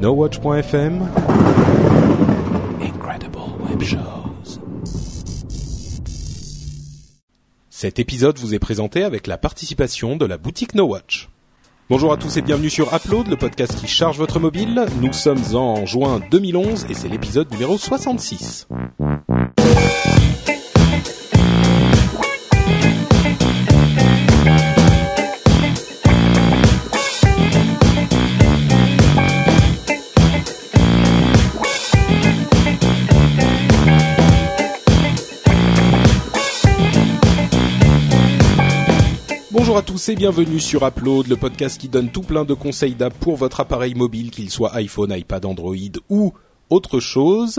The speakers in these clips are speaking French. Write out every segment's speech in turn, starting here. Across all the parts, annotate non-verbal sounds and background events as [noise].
NoWatch.fm Incredible Web Shows. Cet épisode vous est présenté avec la participation de la boutique NoWatch. Bonjour à tous et bienvenue sur Upload, le podcast qui charge votre mobile. Nous sommes en juin 2011 et c'est l'épisode numéro 66. À tous et bienvenue sur Upload, le podcast qui donne tout plein de conseils d'app pour votre appareil mobile, qu'il soit iPhone, iPad, Android ou autre chose.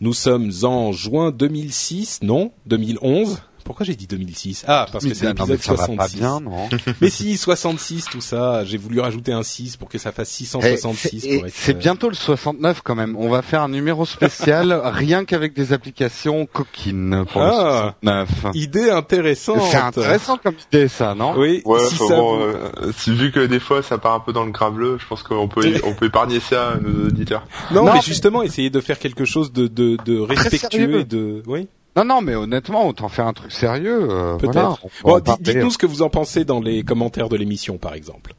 Nous sommes en juin 2006, non 2011 pourquoi j'ai dit 2006 Ah, parce que c'est l'épisode 66. pas bien, non [laughs] mais si, 66, tout ça. J'ai voulu rajouter un 6 pour que ça fasse 666. Eh, c'est euh, bientôt le 69 quand même. On va faire un numéro spécial [laughs] rien qu'avec des applications coquines pour ah, le 69. Idée intéressante. C'est intéressant comme idée ça, non? Oui. Ouais, si ça bon, vous- euh, si vu que des fois ça part un peu dans le graveleux, je pense qu'on peut [laughs] on peut épargner ça à nos auditeurs. Non, Non, mais mais- justement, essayer de faire quelque chose de, de, de respectueux et de... Oui, Non, non, mais honnêtement, autant faire un truc sérieux. euh, peut-être. voilà, bon, dites-nous ce que vous en pensez dans les commentaires de l'émission, par exemple.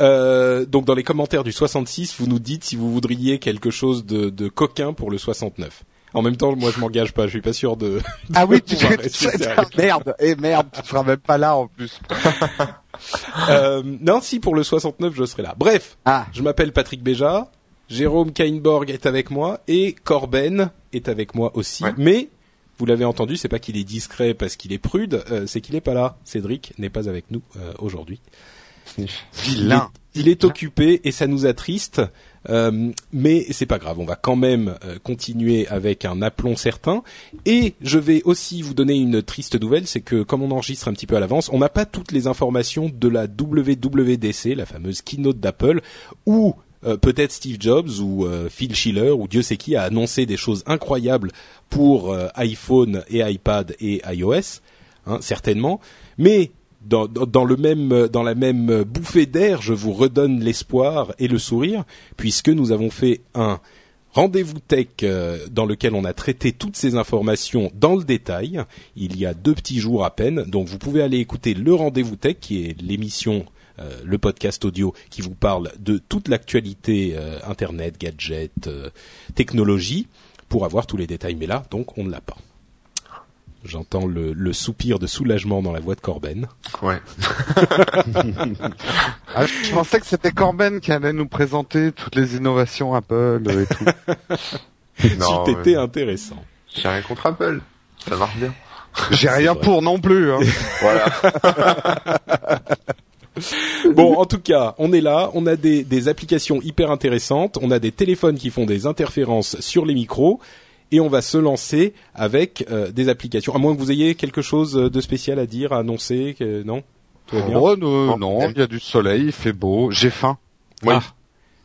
Euh, donc dans les commentaires du 66, vous nous dites si vous voudriez quelque chose de, de coquin pour le 69. En même temps, moi je m'engage pas, je suis pas sûr de. Ah oui, tu tu- sérieux. merde, et merde, tu seras même pas là en plus. [laughs] Euh, non, si pour le 69, je serai là. Bref, Ah, je m'appelle Patrick Béja, Jérôme Kainborg est avec moi et Corben est avec moi aussi. Ouais. Mais vous l'avez entendu, c'est pas qu'il est discret parce qu'il est prude, euh, c'est qu'il est pas là. Cédric n'est pas avec nous euh, aujourd'hui. [laughs] vilain. Il est occupé et ça nous attriste. Euh, mais c'est pas grave, on va quand même euh, continuer avec un aplomb certain. Et je vais aussi vous donner une triste nouvelle, c'est que comme on enregistre un petit peu à l'avance, on n'a pas toutes les informations de la WWDC, la fameuse keynote d'Apple, où euh, peut-être Steve Jobs ou euh, Phil Schiller ou Dieu sait qui a annoncé des choses incroyables pour euh, iPhone et iPad et iOS, hein, certainement. Mais dans, la même bouffée d'air, je vous redonne l'espoir et le sourire, puisque nous avons fait un rendez-vous tech dans lequel on a traité toutes ces informations dans le détail. Il y a deux petits jours à peine, donc vous pouvez aller écouter le rendez-vous tech, qui est l'émission, euh, le podcast audio qui vous parle de toute l'actualité euh, internet, gadgets, euh, technologie, pour avoir tous les détails. Mais là, donc, on ne l'a pas. J'entends le, le soupir de soulagement dans la voix de Corben. Ouais. [laughs] Ah, je pensais que c'était Corben qui allait nous présenter toutes les innovations Apple et tout. [laughs] Non, mais intéressant. j'ai rien contre Apple. Ça marche bien. J'ai rien vrai. pour non plus. Hein. Voilà. [laughs] [laughs] Bon, en tout cas, on est là, on a des, des applications hyper intéressantes, on a des téléphones qui font des interférences sur les micros, et on va se lancer avec euh, des applications. À moins que vous ayez quelque chose de spécial à dire, à annoncer, que non? Tout va bien? Oh, non, il y a du soleil, il fait beau, j'ai faim. Oui. Ah.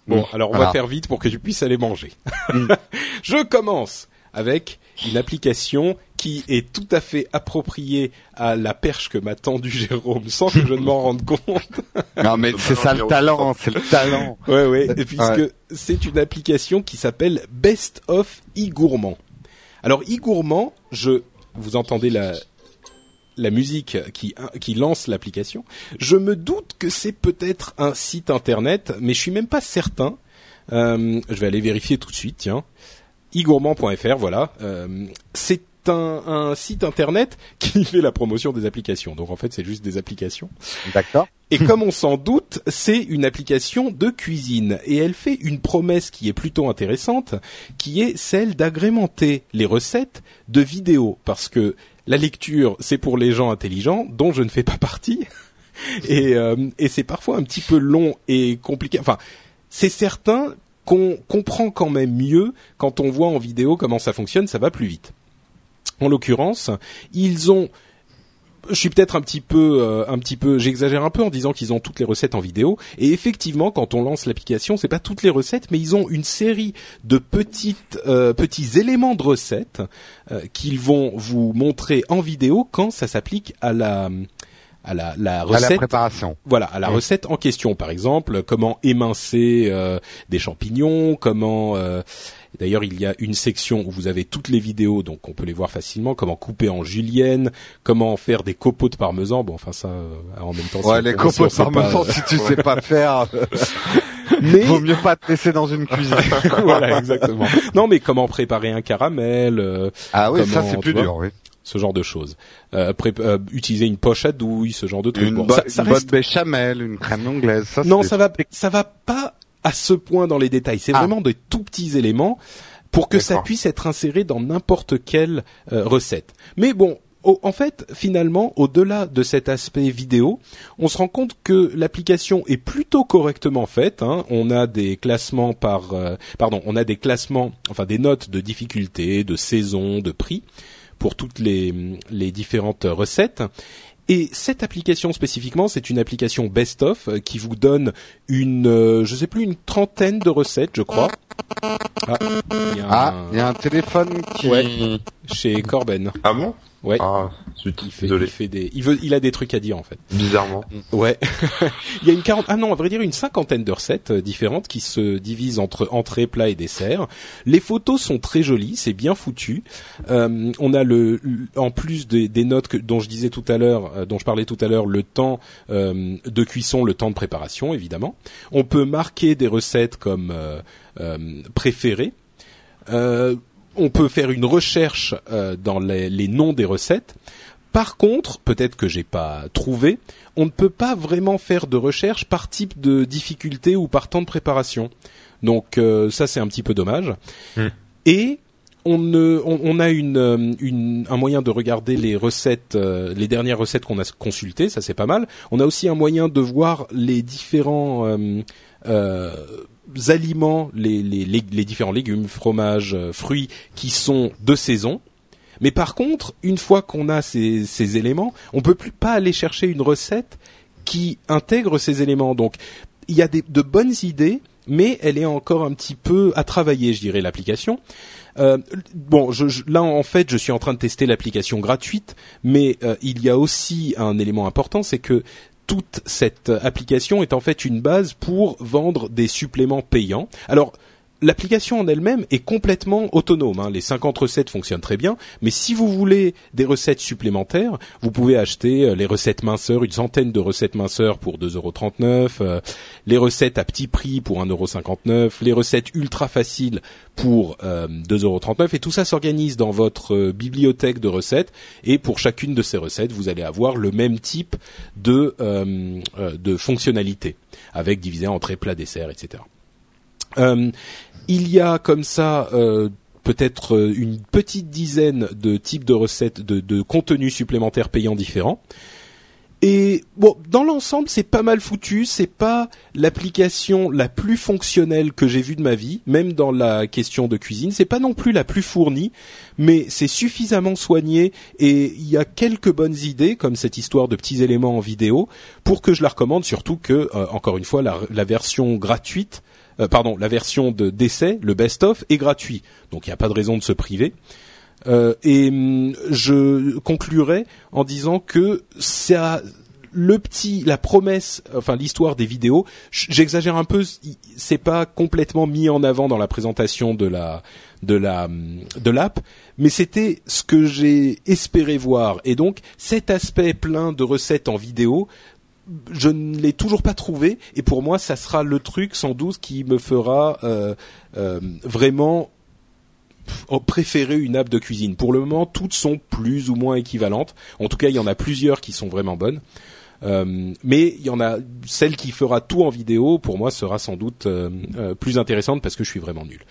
Bon, Mm. alors on va faire vite pour que tu puisses aller manger. Mm. [laughs] Je commence avec une application qui est tout à fait appropriée à la perche que m'a tendue [laughs] Jérôme sans que je ne m'en rende compte. Non mais c'est ça le talent, c'est le talent. Ouais, ouais, et puisque Ouais. c'est une application qui s'appelle Best of e-gourmand. Alors e-gourmand, je vous entendez la la musique qui qui lance l'application. Je me doute que c'est peut-être un site internet, mais je suis même pas certain. Euh, je vais aller vérifier tout de suite. Tiens, egourmand.fr, voilà. Euh, c'est un, un site internet [laughs] qui fait la promotion des applications. Donc en fait, c'est juste des applications. D'accord. Et comme on s'en doute, c'est une application de cuisine et elle fait une promesse qui est plutôt intéressante, qui est celle d'agrémenter les recettes de vidéos, parce que la lecture, c'est pour les gens intelligents, dont je ne fais pas partie, [laughs] et, euh, et c'est parfois un petit peu long et compliqué. Enfin, c'est certain qu'on comprend quand même mieux quand on voit en vidéo comment ça fonctionne, ça va plus vite. En l'occurrence, ils ont je suis peut-être un petit peu, euh, un petit peu, j'exagère un peu en disant qu'ils ont toutes les recettes en vidéo. Et effectivement, quand on lance l'application, c'est pas toutes les recettes, mais ils ont une série de petites, euh, petits éléments de recettes euh, qu'ils vont vous montrer en vidéo quand ça s'applique à la, à la, la À recette. la préparation. Voilà, à la recette en question, par exemple, comment émincer euh, des champignons, comment. euh, D'ailleurs, il y a une section où vous avez toutes les vidéos, donc on peut les voir facilement. Comment couper en julienne, comment faire des copeaux de parmesan. Bon, enfin ça, euh, en même temps. Ouais, les copeaux de pas, parmesan, euh, si tu sais pas faire, [laughs] Mais vaut mieux pas te laisser dans une cuisine. [laughs] voilà, exactement. Non, mais comment préparer un caramel, euh, Ah oui, ça c'est plus vois dur, oui. ce genre de choses. Euh, euh, utiliser une poche à douille, ce genre de trucs. Une, Bon, ça, ça une reste bonne béchamel, une crème anglaise, ça non, ça va, ça va pas à ce point dans les détails. C'est Ah. vraiment de tout petits éléments pour que ça puisse être inséré dans n'importe quelle euh, recette. Mais bon. au- En fait, finalement, au-delà de cet aspect vidéo, on se rend compte que l'application est plutôt correctement faite. hein. On a des classements par, euh, pardon, on a des classements, enfin des notes de difficulté, de saison, de prix pour toutes les, les différentes recettes. Et cette application spécifiquement, c'est une application Best of euh, qui vous donne une, euh, je sais plus, une trentaine de recettes, je crois. Ah, il y a Ah, un- il y a un téléphone qui... Ouais. Chez Corben. Ah bon? Ouais. Ah, zut, Il fait, il fait des, il veut, il a des trucs à dire en fait. Bizarrement. Ouais. [laughs] il y a une quarante, ah non, à vrai dire une cinquantaine de recettes euh, différentes qui se divisent entre entrée, plat et dessert. Les photos sont très jolies, c'est bien foutu. Euh, on a le, le- en plus des, des notes que, dont je disais tout à l'heure, euh, dont je parlais tout à l'heure, le temps euh, de cuisson, le temps de préparation, évidemment. On peut marquer des recettes comme euh, euh, préférées. Euh, on peut faire une recherche euh, dans les, les noms des recettes. Par contre, peut-être que j'ai pas trouvé, on ne peut pas vraiment faire de recherche par type de difficulté ou par temps de préparation. Donc euh, ça c'est un petit peu dommage. Hmm. Et on, ne, on, on a une, euh, une, un moyen de regarder les recettes, euh, les dernières recettes qu'on a consultées, ça c'est pas mal. On a aussi un moyen de voir les différents euh, aliments, les, différents légumes, fromages, euh, fruits qui sont de saison. Mais par contre, une fois qu'on a ces, éléments, on peut plus pas aller chercher une recette qui intègre ces éléments. Donc, il y a de bonnes idées, mais elle est encore un petit peu à travailler, je dirais, l'application. Euh, bon, là en fait, je suis en train de tester l'application gratuite, mais euh, il y a aussi un élément important, c'est que toute cette application est en fait une base pour vendre des suppléments payants. Alors, l'application en elle-même est complètement autonome. hein. Les 50 recettes fonctionnent très bien, mais si vous voulez des recettes supplémentaires, vous pouvez acheter euh, les recettes minceurs, une centaine de recettes minceurs pour 2,39€, euh, les recettes à petit prix pour 1,59€, les recettes ultra faciles pour euh, 2,39€, et tout ça s'organise dans votre euh, bibliothèque de recettes, et pour chacune de ces recettes, vous allez avoir le même type de, euh, euh, de fonctionnalité, avec divisé en entrée, plat, dessert, etc. Euh, il y a comme ça euh, peut-être euh, une petite dizaine de types de recettes, de, de contenus supplémentaires payants différents. Et bon, dans l'ensemble, c'est pas mal foutu. C'est pas l'application la plus fonctionnelle que j'ai vue de ma vie, même dans la question de cuisine. C'est pas non plus la plus fournie, mais c'est suffisamment soigné et il y a quelques bonnes idées, comme cette histoire de petits éléments en vidéo, pour que je la recommande. Surtout que, euh, encore une fois, la, la version gratuite, euh, pardon, la version de d'essai, le best-of, est gratuit. Donc il n'y a pas de raison de se priver. Euh, et hum, je conclurai en disant que ça, le petit, la promesse, enfin l'histoire des vidéos, j'exagère un peu, c'est pas complètement mis en avant dans la présentation de la de la hum, de l'app, mais c'était ce que j'ai espéré voir. Et donc cet aspect plein de recettes en vidéo, je ne l'ai toujours pas trouvé et pour moi ça sera le truc sans doute qui me fera euh, euh, vraiment préférer une app de cuisine. Pour le moment, toutes sont plus ou moins équivalentes. En tout cas, il y en a plusieurs qui sont vraiment bonnes. Euh, mais il y en a celle qui fera tout en vidéo. Pour moi, sera sans doute euh, euh, plus intéressante parce que je suis vraiment nul.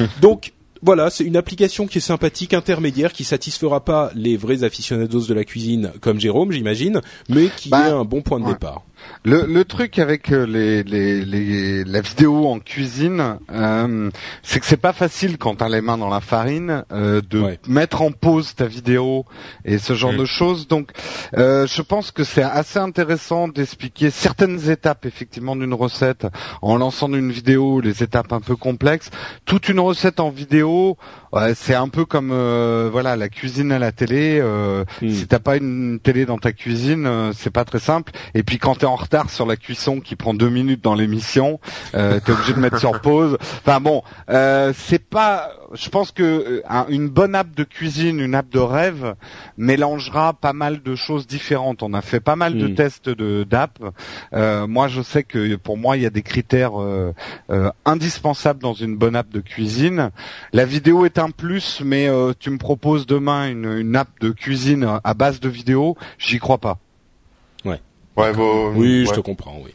[laughs] Donc voilà, c'est une application qui est sympathique, intermédiaire, qui satisfera pas les vrais aficionados de la cuisine comme Jérôme, j'imagine, mais qui Bah, est un bon point de ouais. départ. Le, le truc avec euh, les, les, les, la vidéo en cuisine, euh, c'est que c'est pas facile quand t'as les mains dans la farine euh, de Ouais. mettre en pause ta vidéo et ce genre Mm. de choses. Donc, euh, je pense que c'est assez intéressant d'expliquer certaines étapes effectivement d'une recette en lançant une vidéo, les étapes un peu complexes. Toute une recette en vidéo, Ouais, c'est un peu comme euh, voilà la cuisine à la télé. Euh, Hmm. Si t'as pas une télé dans ta cuisine, euh, c'est pas très simple. Et puis quand t'es en retard sur la cuisson qui prend deux minutes dans l'émission, euh, t'es obligé de mettre sur [laughs] pause. Enfin bon, euh, c'est pas. Je pense que euh, un- une bonne app de cuisine, une app de rêve, mélangera pas mal de choses différentes. On a fait pas mal de Hmm. tests de d'app. Euh, moi, je sais que pour moi, il y a des critères indispensables dans une bonne app de cuisine. La vidéo est un plus, mais euh, tu me proposes demain une, une app de cuisine à base de vidéo, j'y crois pas. Ouais, bon, Oui, je ouais. te comprends, oui.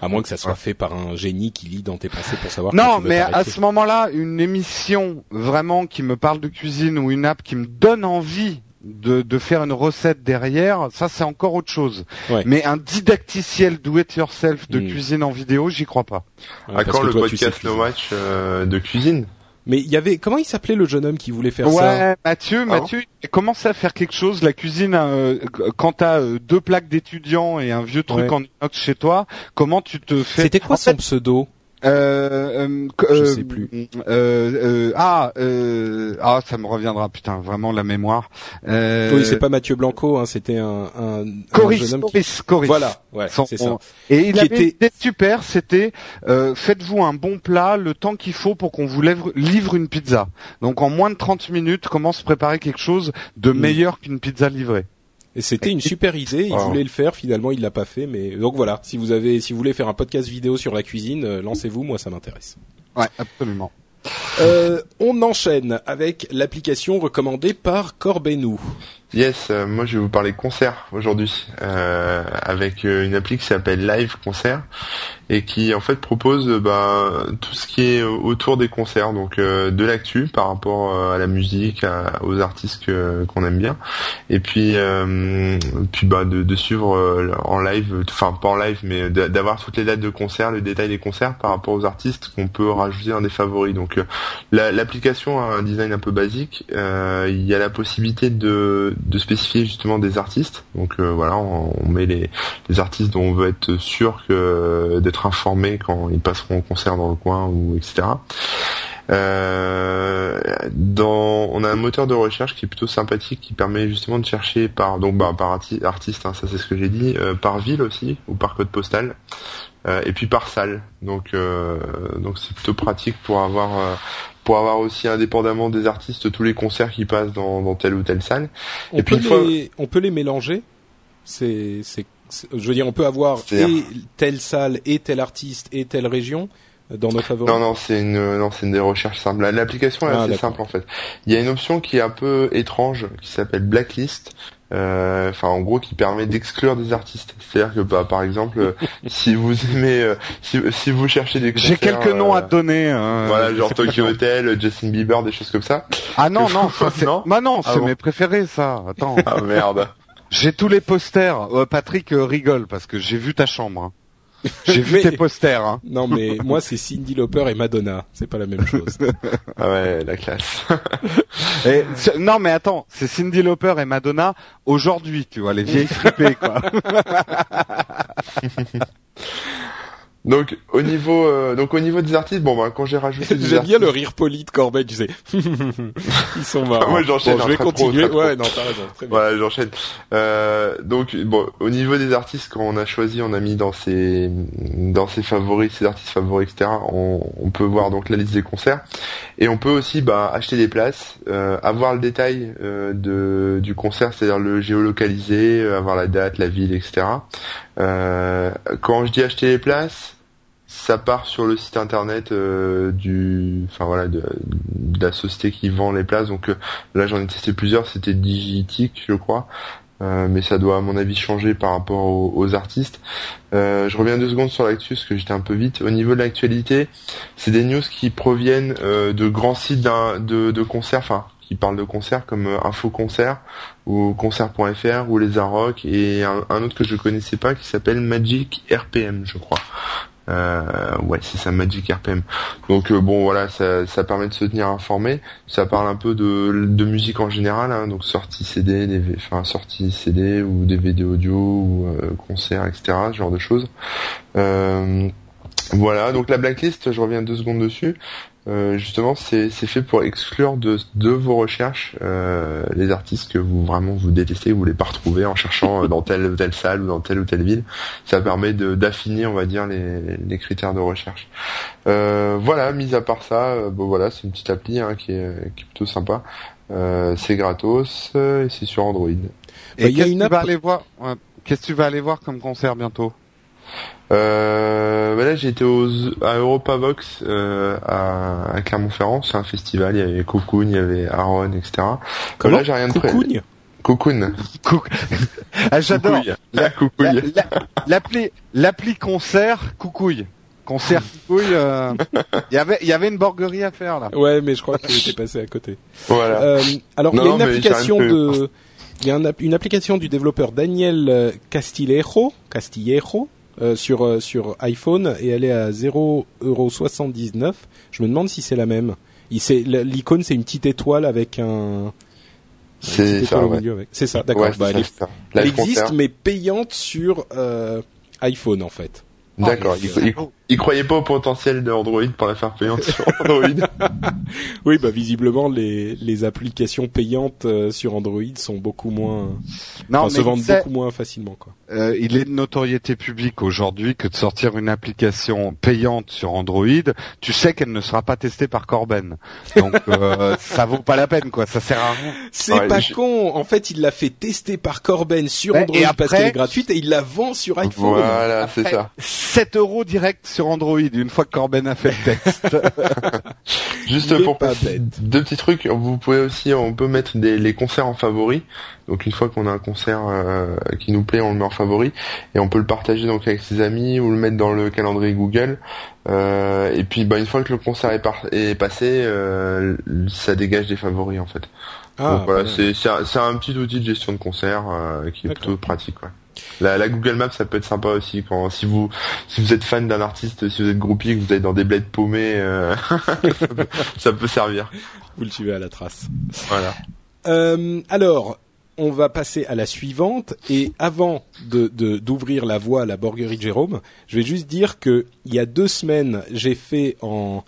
À moins que ça soit Ouais. fait par un génie qui lit dans tes pensées pour savoir. Non, mais à ce moment-là, une émission vraiment qui me parle de cuisine ou une app qui me donne envie de, de faire une recette derrière, ça c'est encore autre chose. Ouais. Mais un didacticiel do it yourself de Mm. cuisine en vidéo, j'y crois pas. Ouais, À parce quand le toi, tu sais podcast No. Match euh, de cuisine Mais il y avait comment il s'appelait le jeune homme qui voulait faire ça? Ouais, Mathieu, Ah Mathieu, il a commencé à faire quelque chose. La cuisine, euh, quand t'as euh, deux plaques d'étudiants et un vieux truc Ouais. en inox chez toi, comment tu te fais C'était quoi En son fait, pseudo? Euh, euh, Je euh, sais plus. euh, ah, euh, ah, ça me reviendra, putain, vraiment la mémoire. Euh, Oui, c'est pas Mathieu Blanco, hein, c'était un, un, un Coris, jeune homme qui... Coris, Coris. Voilà, ouais, c'est ça. Et il Qui avait était- super, c'était euh, faites-vous un bon plat le temps qu'il faut pour qu'on vous livre, livre une pizza. Donc en moins de 30 minutes, comment se préparer quelque chose de Mm. meilleur qu'une pizza livrée? Et c'était une super idée. Il Oh. voulait le faire, finalement, il l'a pas fait. Mais donc voilà, si vous avez, si vous voulez faire un podcast vidéo sur la cuisine, euh, lancez-vous. Moi, ça m'intéresse. Ouais, absolument. Euh, on enchaîne avec l'application recommandée par Corbenou. Yes, euh, moi je vais vous parler concert aujourd'hui euh, avec euh, une appli qui s'appelle Live Concert et qui en fait propose euh, bah, tout ce qui est autour des concerts, donc euh, de l'actu par rapport euh, à la musique, aux artistes qu'on aime bien, et puis euh, puis bah de, de suivre euh, en live, enfin pas en live, mais d'a- d'avoir toutes les dates de concerts, le détail des concerts par rapport aux artistes qu'on peut rajouter dans des favoris. Donc euh, la- l'application a un design un peu basique. Euh, il y a la possibilité de, de spécifier justement des artistes. Donc euh, voilà, on, on met les, les artistes dont on veut être sûr que d'être informé quand ils passeront au concert dans le coin ou etc. Euh, dans, on a un moteur de recherche qui est plutôt sympathique, qui permet justement de chercher par donc bah, par arti- artiste, hein, ça c'est ce que j'ai dit, euh, par ville aussi ou par code postal, euh, et puis par salle. Donc euh, donc c'est plutôt pratique pour avoir euh, pour avoir aussi indépendamment des artistes tous les concerts qui passent dans, dans telle ou telle salle. On Et puis fois- on peut les mélanger. C'est, c'est, je veux dire, on peut avoir et telle salle et tel artiste et telle région dans nos favoris. Non, non, c'est une, non, c'est une des recherches simples. La- L'application est Ah, assez simple en fait. Il y a une option qui est un peu étrange, qui s'appelle blacklist. Euh, Enfin, en gros, qui permet d'exclure des artistes. C'est-à-dire que, bah, par exemple, euh, [laughs] si vous aimez, euh, si, si vous cherchez des J'ai quelques noms euh, à te donner. hein. Voilà, genre Tokyo. Hotel, Justin Bieber, des choses comme ça. Ah non, non, ça, c'est... Non Bah non, Ah c'est bon mes préférés, ça. Attends. Ah merde. J'ai tous les posters. Euh, Patrick euh, rigole parce que j'ai vu ta chambre. hein. [laughs] J'ai vu Mais- tes posters. Hein. Non, mais [laughs] moi, c'est Cindy Lauper et Madonna. C'est pas la même chose. [laughs] Ah ouais, la classe. Et, non, mais attends, c'est Cindy Lauper et Madonna aujourd'hui, tu vois, les vieilles fripées, quoi. Donc au niveau, euh, donc au niveau des artistes, bon bah quand j'ai rajouté [laughs] des J'aime bien le rire poli de Corbeil, tu sais. [laughs] Ils sont marrants. [laughs] Moi, j'enchaîne, Bon, je vais continuer. ouais, non, t'as raison. Très bien. Voilà, j'enchaîne. Euh, donc, bon, au niveau des artistes, quand on a choisi, on a mis dans ses dans ses favoris, ses artistes favoris, etc. On, on peut voir donc la liste des concerts et on peut aussi bah, acheter des places, euh, avoir le détail euh, de du concert, c'est-à-dire le géolocaliser, euh, avoir la date, la ville, etc. Euh, quand je dis acheter les places, ça part sur le site internet euh, du, enfin voilà, de, de la société qui vend les places. Donc euh, là, j'en ai testé plusieurs. C'était Digitic, je crois. Euh, mais ça doit à mon avis changer par rapport aux, aux artistes. Euh, je reviens deux secondes sur l'actu parce que j'étais un peu vite. Au niveau de l'actualité, c'est des news qui proviennent euh, de grands sites de, de concerts, enfin qui parlent de concerts comme euh, Info Concert ou concert.fr ou les Arocs et un, un autre que je connaissais pas qui s'appelle Magic RPM, je crois. Euh, ouais, c'est ça, Magic RPM. Donc euh, bon, voilà, ça, ça permet de se tenir informé. Ça parle un peu de, de musique en général, hein, donc sortie CD, enfin sortie CD ou vidéos audio ou euh, concerts, etc. Ce genre de choses. Euh, Voilà, donc la blacklist, je reviens deux secondes dessus. Euh, justement, c'est fait pour exclure de, de vos recherches euh, les artistes que vous vraiment vous détestez, vous voulez pas retrouver en cherchant euh, dans telle ou telle salle ou dans telle ou telle ville. Ça permet d'affiner, on va dire, les, les critères de recherche. Euh, voilà, mis à part ça, bon voilà, c'est une petite appli hein, qui, est, qui est plutôt sympa. c'est gratos et c'est sur Android. Et, qu'est-ce que tu vas aller voir Qu'est-ce que tu vas aller voir comme concert bientôt? Euh, bah là aux, à Europa Vox euh, à, Clermont-Ferrand, c'est un festival, il y avait Cocoon, il y avait Aaron, etc. Comment là j'ai rien de Cocoon Cocoon. ah, J'adore. L'appli l'appli concert Coucouille. Concert Coucouille. Euh, [laughs] il y avait il y avait une borguerie à faire là. Ouais, mais je crois que était passé à côté. Voilà. Euh, alors il y a une application de il y a une, application du développeur Daniel euh, Castillejo, Castillejo euh, sur euh, sur iPhone et elle est à 0,79€. Je me demande si c'est la même. L'icône c'est une petite étoile avec un. C'est ça, ouais. C'est ça, d'accord. bah, elle, existe mais payante sur euh, iPhone en fait. D'accord. Oh, il croyait pas au potentiel de Android pour la faire payante sur [laughs] Android. oui, bah visiblement les les applications payantes euh, sur Android sont beaucoup moins non, se vendent beaucoup moins facilement quoi. Euh, il est de notoriété publique aujourd'hui que de sortir une application payante sur Android, tu sais qu'elle ne sera pas testée par Corben. Donc euh, [laughs] ça vaut pas la peine quoi, ça sert à rien. C'est pas con, en fait, il l'a fait tester par Corben sur Android parce qu'elle est gratuite et il la vend sur iPhone. Voilà, c'est ça. 7 euros direct sur Android une fois que Corben a fait le test. [laughs] Juste pour passer deux petits trucs, vous pouvez aussi, on peut mettre des, les concerts en favoris. Donc une fois qu'on a un concert euh, qui nous plaît, on le met en favori et on peut le partager donc avec ses amis ou le mettre dans le calendrier Google. Euh, et puis bah, une fois que le concert est, est passé, euh, ça dégage des favoris en fait. Ah, donc voilà, c'est un, petit outil de gestion de concert qui est plutôt pratique. Ouais. La, la, Google Maps, ça peut être sympa aussi quand si vous si vous êtes fan d'un artiste, si vous êtes groupie, que vous êtes dans des bleds paumés, euh, [laughs] ça, peut, servir. Vous le suivez à la trace. Voilà. Euh, alors, on va passer à la suivante et avant de d'ouvrir la voie à la Borgerie Jérôme, je vais juste dire que il y a deux semaines, j'ai fait en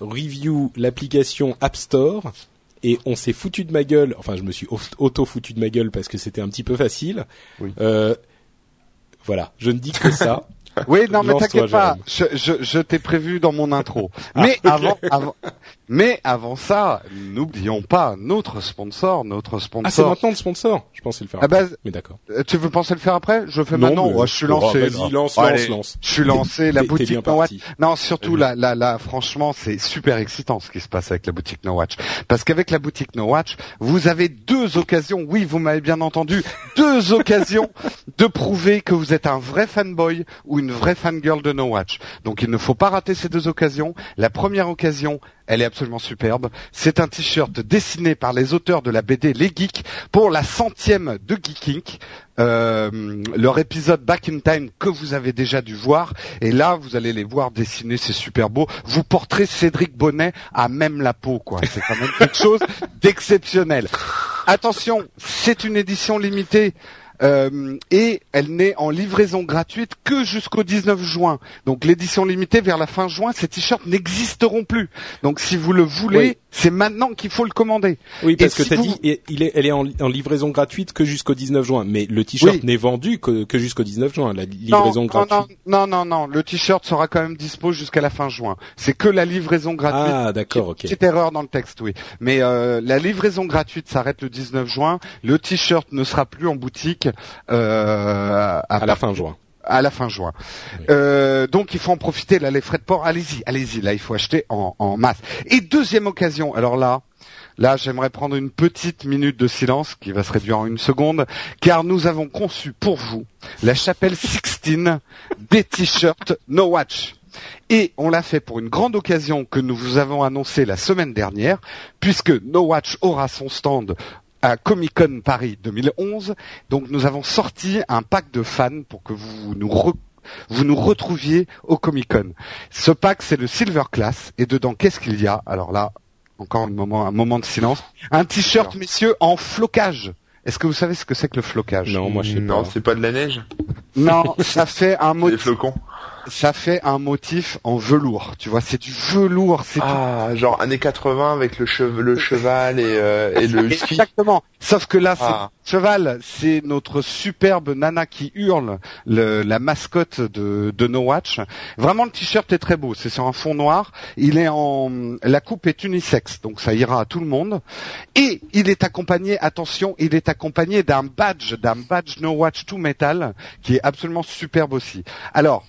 review l'application App Store et on s'est foutu de ma gueule. Enfin, je me suis auto foutu de ma gueule parce que c'était un petit peu facile. Oui. Euh, voilà, je ne dis que ça. [laughs] Oui, non, mais t'inquiète pas, je, je, je t'ai prévu dans mon intro. Ah, mais avant, avant, mais avant ça, n'oublions pas notre sponsor, notre sponsor. Ah, c'est maintenant le sponsor. Je pensais le faire. Ah bah, mais d'accord. Euh, tu veux penser le faire après? Je fais maintenant. je suis lancé. Vas-y, lance, lance, lance. Je suis lancé. la boutique No Watch. Non, surtout là, là, là, franchement, c'est super excitant ce qui se passe avec la boutique No Watch. Parce qu'avec la boutique No Watch, vous avez deux occasions. Oui, vous m'avez bien entendu, [laughs] deux occasions de prouver que vous êtes un vrai fanboy ou une vraie fangirl de No Watch. Donc il ne faut pas rater ces deux occasions. La première occasion, elle est absolument superbe. C'est un t-shirt dessiné par les auteurs de la BD Les Geeks pour la centième de Geeking. Euh, leur épisode Back in Time que vous avez déjà dû voir. Et là, vous allez les voir dessiner, c'est super beau. Vous porterez Cédric Bonnet à même la peau, quoi. C'est quand même quelque chose d'exceptionnel. Attention, c'est une édition limitée. Euh, et elle n'est en livraison gratuite que jusqu'au 19 juin. Donc l'édition limitée vers la fin juin, ces t-shirts n'existeront plus. Donc si vous le voulez, c'est maintenant qu'il faut le commander. Oui, parce que tu as dit, il est, elle est en, livraison gratuite que jusqu'au 19 juin, mais le t-shirt n'est vendu que, que jusqu'au 19 juin, la livraison gratuite. Non, non, non, le t-shirt sera quand même dispo jusqu'à la fin juin. C'est que la livraison gratuite. Ah, d'accord, ok. Petite erreur dans le texte, oui. Mais euh, la livraison gratuite s'arrête le 19 juin. Le t-shirt ne sera plus en boutique euh, à, la fin juin à la fin juin. Euh, donc il faut en profiter là les frais de port. Allez-y, allez-y. Là il faut acheter en, en, masse. Et deuxième occasion. Alors là, là j'aimerais prendre une petite minute de silence qui va se réduire en une seconde, car nous avons conçu pour vous la chapelle Sixtine des t-shirts No Watch. Et on l'a fait pour une grande occasion que nous vous avons annoncée la semaine dernière, puisque No Watch aura son stand à Comic Con Paris 2011. Donc nous avons sorti un pack de fans pour que vous nous vous nous retrouviez au Comic Con. Ce pack c'est le Silver Class et dedans qu'est-ce qu'il y a? Alors là, encore un moment, un moment de silence. Un t-shirt messieurs en flocage. Est-ce que vous savez ce que c'est que le flocage? Non, moi je sais pas. Non, c'est pas de la neige? Non, ça fait un motif. Des flocons. Ça fait un motif en velours. Tu vois, c'est du velours. C'est Ah, genre années 80 avec le, chev- le cheval et, euh, et le ski. Exactement. Sauf que là, c'est Ah. cheval, c'est notre superbe nana qui hurle, le- la mascotte de, de No Watch. Vraiment, le t-shirt est très beau. C'est sur un fond noir. Il est en, la coupe est unisexe, donc ça ira à tout le monde. Et il est accompagné, attention, il est accompagné d'un badge, d'un badge No Watch tout métal, qui est absolument superbe aussi. Alors.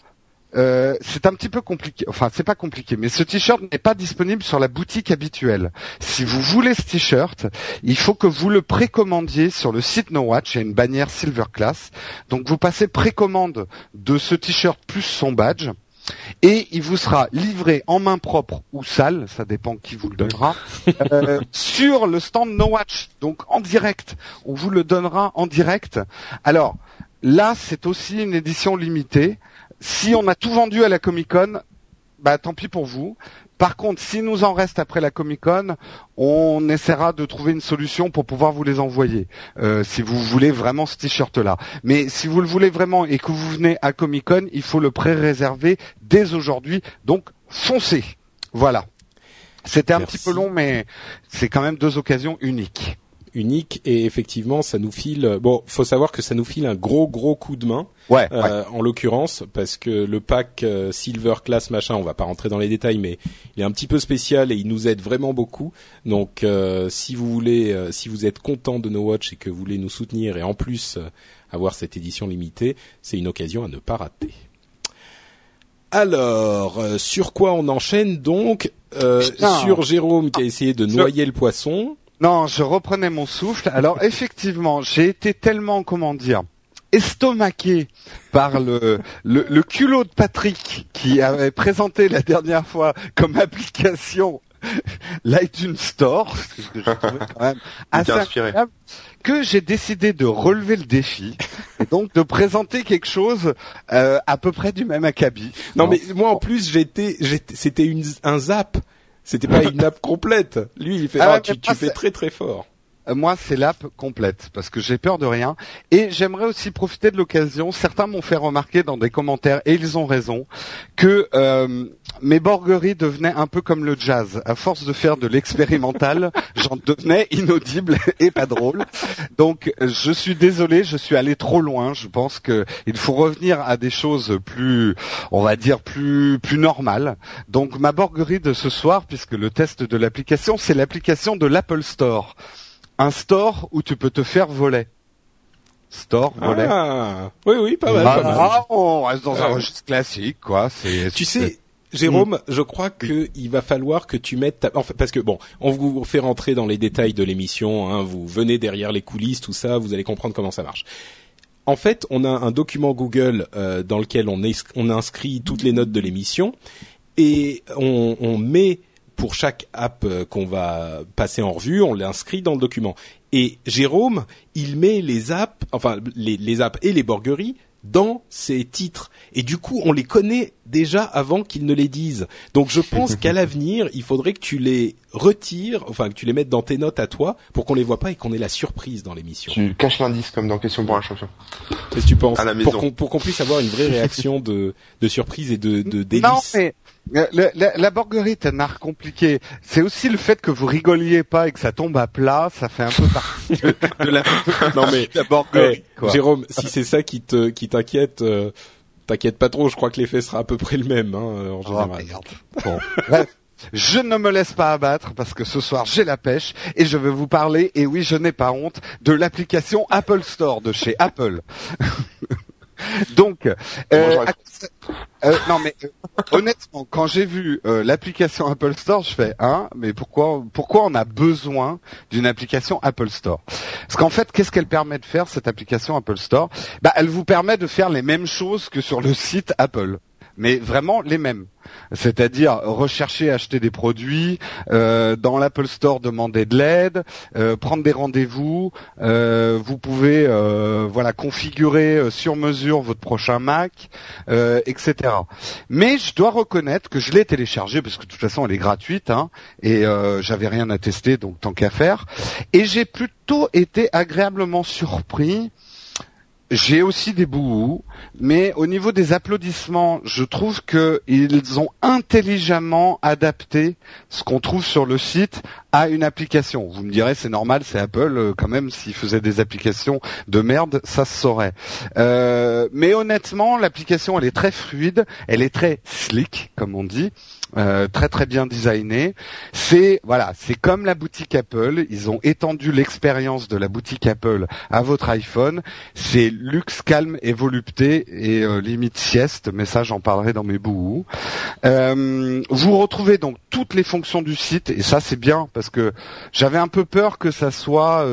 Euh, c'est un petit peu compliqué. Enfin, c'est pas compliqué, mais ce t-shirt n'est pas disponible sur la boutique habituelle. Si vous voulez ce t-shirt, il faut que vous le précommandiez sur le site No Watch. Il y a une bannière Silver Class. Donc vous passez précommande de ce t-shirt plus son badge. Et il vous sera livré en main propre ou sale, ça dépend qui vous le donnera, euh, [laughs] sur le stand No Watch, donc en direct. On vous le donnera en direct. Alors là, c'est aussi une édition limitée. Si on a tout vendu à la Comic Con, bah tant pis pour vous. Par contre, s'il nous en reste après la Comic Con, on essaiera de trouver une solution pour pouvoir vous les envoyer. euh, si vous voulez vraiment ce t-shirt-là. Mais si vous le voulez vraiment et que vous venez à Comic Con, il faut le pré-réserver dès aujourd'hui. Donc foncez. Voilà. C'était un Merci. petit peu long, mais c'est quand même deux occasions uniques. Unique et effectivement ça nous file bon faut savoir que ça nous file un gros gros coup de main Ouais. euh, en l'occurrence parce que le pack euh, silver class machin on va pas rentrer dans les détails mais il est un petit peu spécial et il nous aide vraiment beaucoup. Donc euh, si vous voulez euh, si vous êtes content de No Watch et que vous voulez nous soutenir et en plus euh, avoir cette édition limitée c'est une occasion à ne pas rater. Alors euh, sur quoi on enchaîne donc Euh, sur Jérôme qui a essayé de Je- noyer le poisson Non, je reprenais mon souffle. Alors [laughs] effectivement, j'ai été tellement, comment dire, estomaqué par le, le, le culot de Patrick qui avait présenté la dernière fois comme application l'iTunes Store, ce que je trouvais quand même assez inspiré. que j'ai décidé de relever le défi et donc de présenter quelque chose euh, à peu près du même acabit. Non, mais moi en plus j'étais, j'étais- c'était une, un zap. C'était pas une app complète. Lui il fait, Ah ah, tu, fais très très fort. Euh, Moi, c'est l'app complète parce que j'ai peur de rien. Et j'aimerais aussi profiter de l'occasion. Certains m'ont fait remarquer dans des commentaires, et ils ont raison, que euh, mes borgueries devenaient un peu comme le jazz. À force de faire de l'expérimental, [laughs] j'en devenais inaudible et pas drôle. Donc, je suis désolé, je suis allé trop loin. Je pense que il faut revenir à des choses plus, on va dire plus plus normales. Donc, ma borguerie de ce soir, puisque le test de l'application, c'est l'application de l'Apple Store un store où tu peux te faire voler. Store, volet. Ah, oui oui, pas mal, Ah, pas mal. ah, on reste dans un Ouais. registre classique, quoi. C'est, Tu sais, Jérôme, Mm. je crois que il va falloir que tu mettes, ta... enfin, parce que bon, on vous fait rentrer dans les détails de l'émission. Hein, vous venez derrière les coulisses, tout ça, vous allez comprendre comment ça marche. En fait, on a un document Google euh, dans lequel on, inscrit toutes les notes de l'émission et on, on met pour chaque app euh, qu'on va passer en revue, on l'inscrit dans le document. Et Jérôme, il met les apps, enfin les, les apps et les borgueries dans ses titres. Et du coup, on les connaît déjà avant qu'ils ne les disent. Donc je pense qu'à [laughs] l'avenir, il faudrait que tu les retires, enfin que tu les mettes dans tes notes à toi, pour qu'on les voit pas et qu'on ait la surprise dans l'émission. Tu caches l'indice comme dans Question pour un champion. Qu'est-ce que tu penses À la Pour maison. qu'on pour qu'on puisse avoir une vraie réaction de, de surprise et de, de Non, délice. mais le- la, la borguerie est un art compliqué. C'est aussi le fait que vous rigoliez pas et que ça tombe à plat, ça fait un peu [laughs] partie de, de la, [laughs] Non mais la borguerie. Eh, quoi. Jérôme, si c'est ça qui te qui t'inquiète, euh, t'inquiète pas trop. Je crois que l'effet sera à peu près le même hein, euh, en Oh, général. merde. Bon, [laughs] bref. Je ne me laisse pas abattre parce que ce soir j'ai la pêche et je vais vous parler, et oui je n'ai pas honte, de l'application Apple Store de chez Apple. Donc, euh, à euh, non mais euh, honnêtement, quand j'ai vu euh, l'application Apple Store, je fais hein, mais pourquoi pourquoi on a besoin d'une application Apple Store? Parce qu'en fait, qu'est-ce qu'elle permet de faire cette application Apple Store? Bah, elle vous permet de faire les mêmes choses que sur le site Apple mais vraiment les mêmes. C'est-à-dire rechercher, acheter des produits, euh, dans l'Apple Store demander de l'aide, euh, prendre des rendez-vous. euh, vous pouvez euh, voilà configurer euh, sur mesure votre prochain Mac, euh, etc. Mais je dois reconnaître que je l'ai téléchargé parce que de toute façon elle est gratuite hein, et j'avais rien à tester donc tant qu'à faire. Et j'ai plutôt été agréablement surpris j'ai aussi des bouts, mais au niveau des applaudissements, je trouve qu'ils ont intelligemment adapté ce qu'on trouve sur le site à une application. Vous me direz, c'est normal, c'est Apple, euh, quand même, s'ils faisaient des applications de merde, ça se saurait. Euh, mais honnêtement, l'application, elle est très fluide, elle est très slick, comme on dit. Euh, très très bien designé. C'est voilà, c'est comme la boutique Apple. Ils ont étendu l'expérience de la boutique Apple à votre iPhone. C'est luxe, calme et volupté et euh, limite sieste. Mais ça, j'en parlerai dans mes bouts. Euh, vous retrouvez donc toutes les fonctions du site et ça c'est bien parce que j'avais un peu peur que ça soit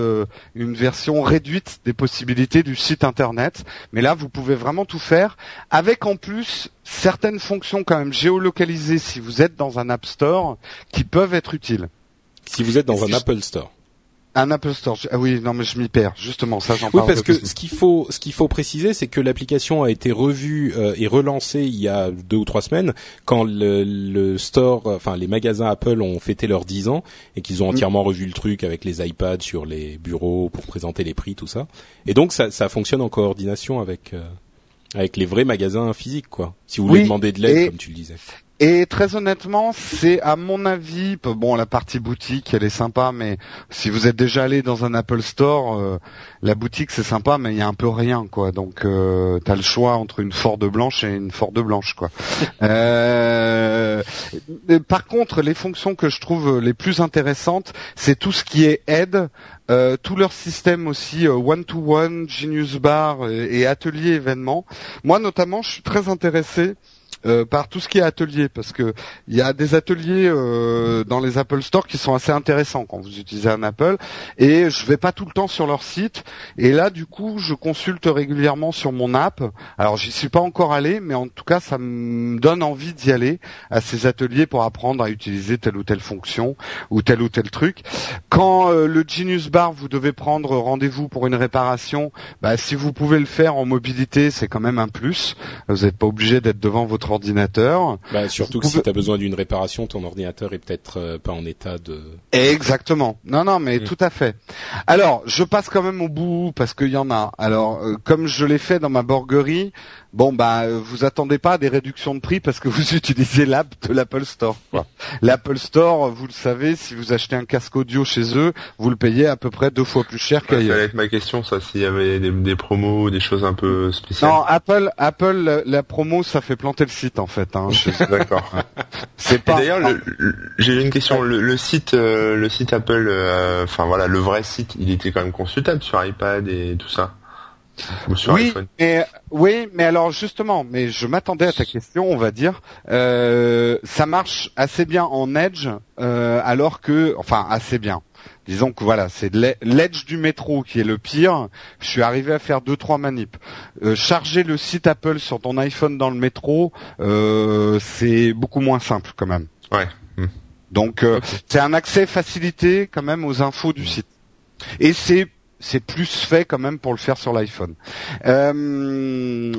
une version réduite des possibilités du site internet. Mais là, vous pouvez vraiment tout faire avec en plus certaines fonctions quand même géolocalisées si vous êtes dans un App Store qui peuvent être utiles. Si vous êtes dans un Apple Store. Un Apple Store. Ah oui, non mais je m'y perds. Justement, ça j'en parle. Oui, parce que ce qu'il faut, ce qu'il faut préciser, c'est que l'application a été revue euh, et relancée il y a deux ou trois semaines quand le, le, store, enfin les magasins Apple ont fêté leurs 10 ans et qu'ils ont mm. entièrement revu le truc avec les iPads sur les bureaux pour présenter les prix, tout ça. Et donc ça, ça fonctionne en coordination avec. Euh, avec les vrais magasins physiques, quoi. Si vous voulez demander de l'aide, comme tu le disais. Et très honnêtement, c'est à mon avis, bon, la partie boutique, elle est sympa, mais si vous êtes déjà allé dans un Apple Store, euh, la boutique c'est sympa, mais il y a un peu rien, quoi. Donc, euh, t'as le choix entre une Ford blanche et une Ford blanche, quoi. [laughs] euh, par contre, les fonctions que je trouve les plus intéressantes, c'est tout ce qui est aide euh, tout leur système aussi one to one, Genius Bar et, et atelier événement. Moi notamment, je suis très intéressé euh, par tout ce qui est atelier, parce que il y a des ateliers euh, dans les Apple Store qui sont assez intéressants quand vous utilisez un Apple. Et je vais pas tout le temps sur leur site. Et là, du coup, je consulte régulièrement sur mon app. Alors, j'y suis pas encore allé, mais en tout cas, ça me donne envie d'y aller à ces ateliers pour apprendre à utiliser telle ou telle fonction ou tel ou tel truc. Quand euh, le Genius Bar, vous devez prendre rendez-vous pour une réparation, bah, si vous pouvez le faire en mobilité, c'est quand même un plus. Vous n'êtes pas obligé d'être devant votre ordinateur. Bah, surtout que si tu as besoin d'une réparation, ton ordinateur est peut-être euh, pas en état de... Exactement. Non, non, mais mm. tout à fait. Alors, je passe quand même au bout parce qu'il y en a. Alors, euh, comme je l'ai fait dans ma borguerie, bon bah euh, vous attendez pas des réductions de prix parce que [laughs] vous utilisez l'app de l'Apple Store. L'Apple Store, vous le savez, si vous achetez un casque audio chez eux, vous le payez à peu près deux fois plus cher qu'ailleurs. ça allait être ma question, ça, s'il y avait des, des promos ou des choses un peu spéciales. Non, Apple, Apple, la, promo, ça fait planter le site en fait. Hein. D'accord. [laughs] C'est pas. D'ailleurs, j'ai une question. Le, site, euh, le site Apple, euh, enfin voilà, le vrai site, il était quand même consultable sur iPad et tout ça oui, mais oui, mais alors justement, mais je m'attendais à ta question, on va dire. Euh, ça marche assez bien en Edge, euh, alors que, enfin, assez bien. Disons que voilà, c'est l'Edge du métro qui est le pire. Je suis arrivé à faire deux trois manips. Euh, charger le site Apple sur ton iPhone dans le métro, c'est beaucoup moins simple quand même. Ouais. Hmm. Donc c'est un accès facilité quand même aux infos du site. Et c'est c'est plus fait quand même pour le faire sur l'iPhone. Euh,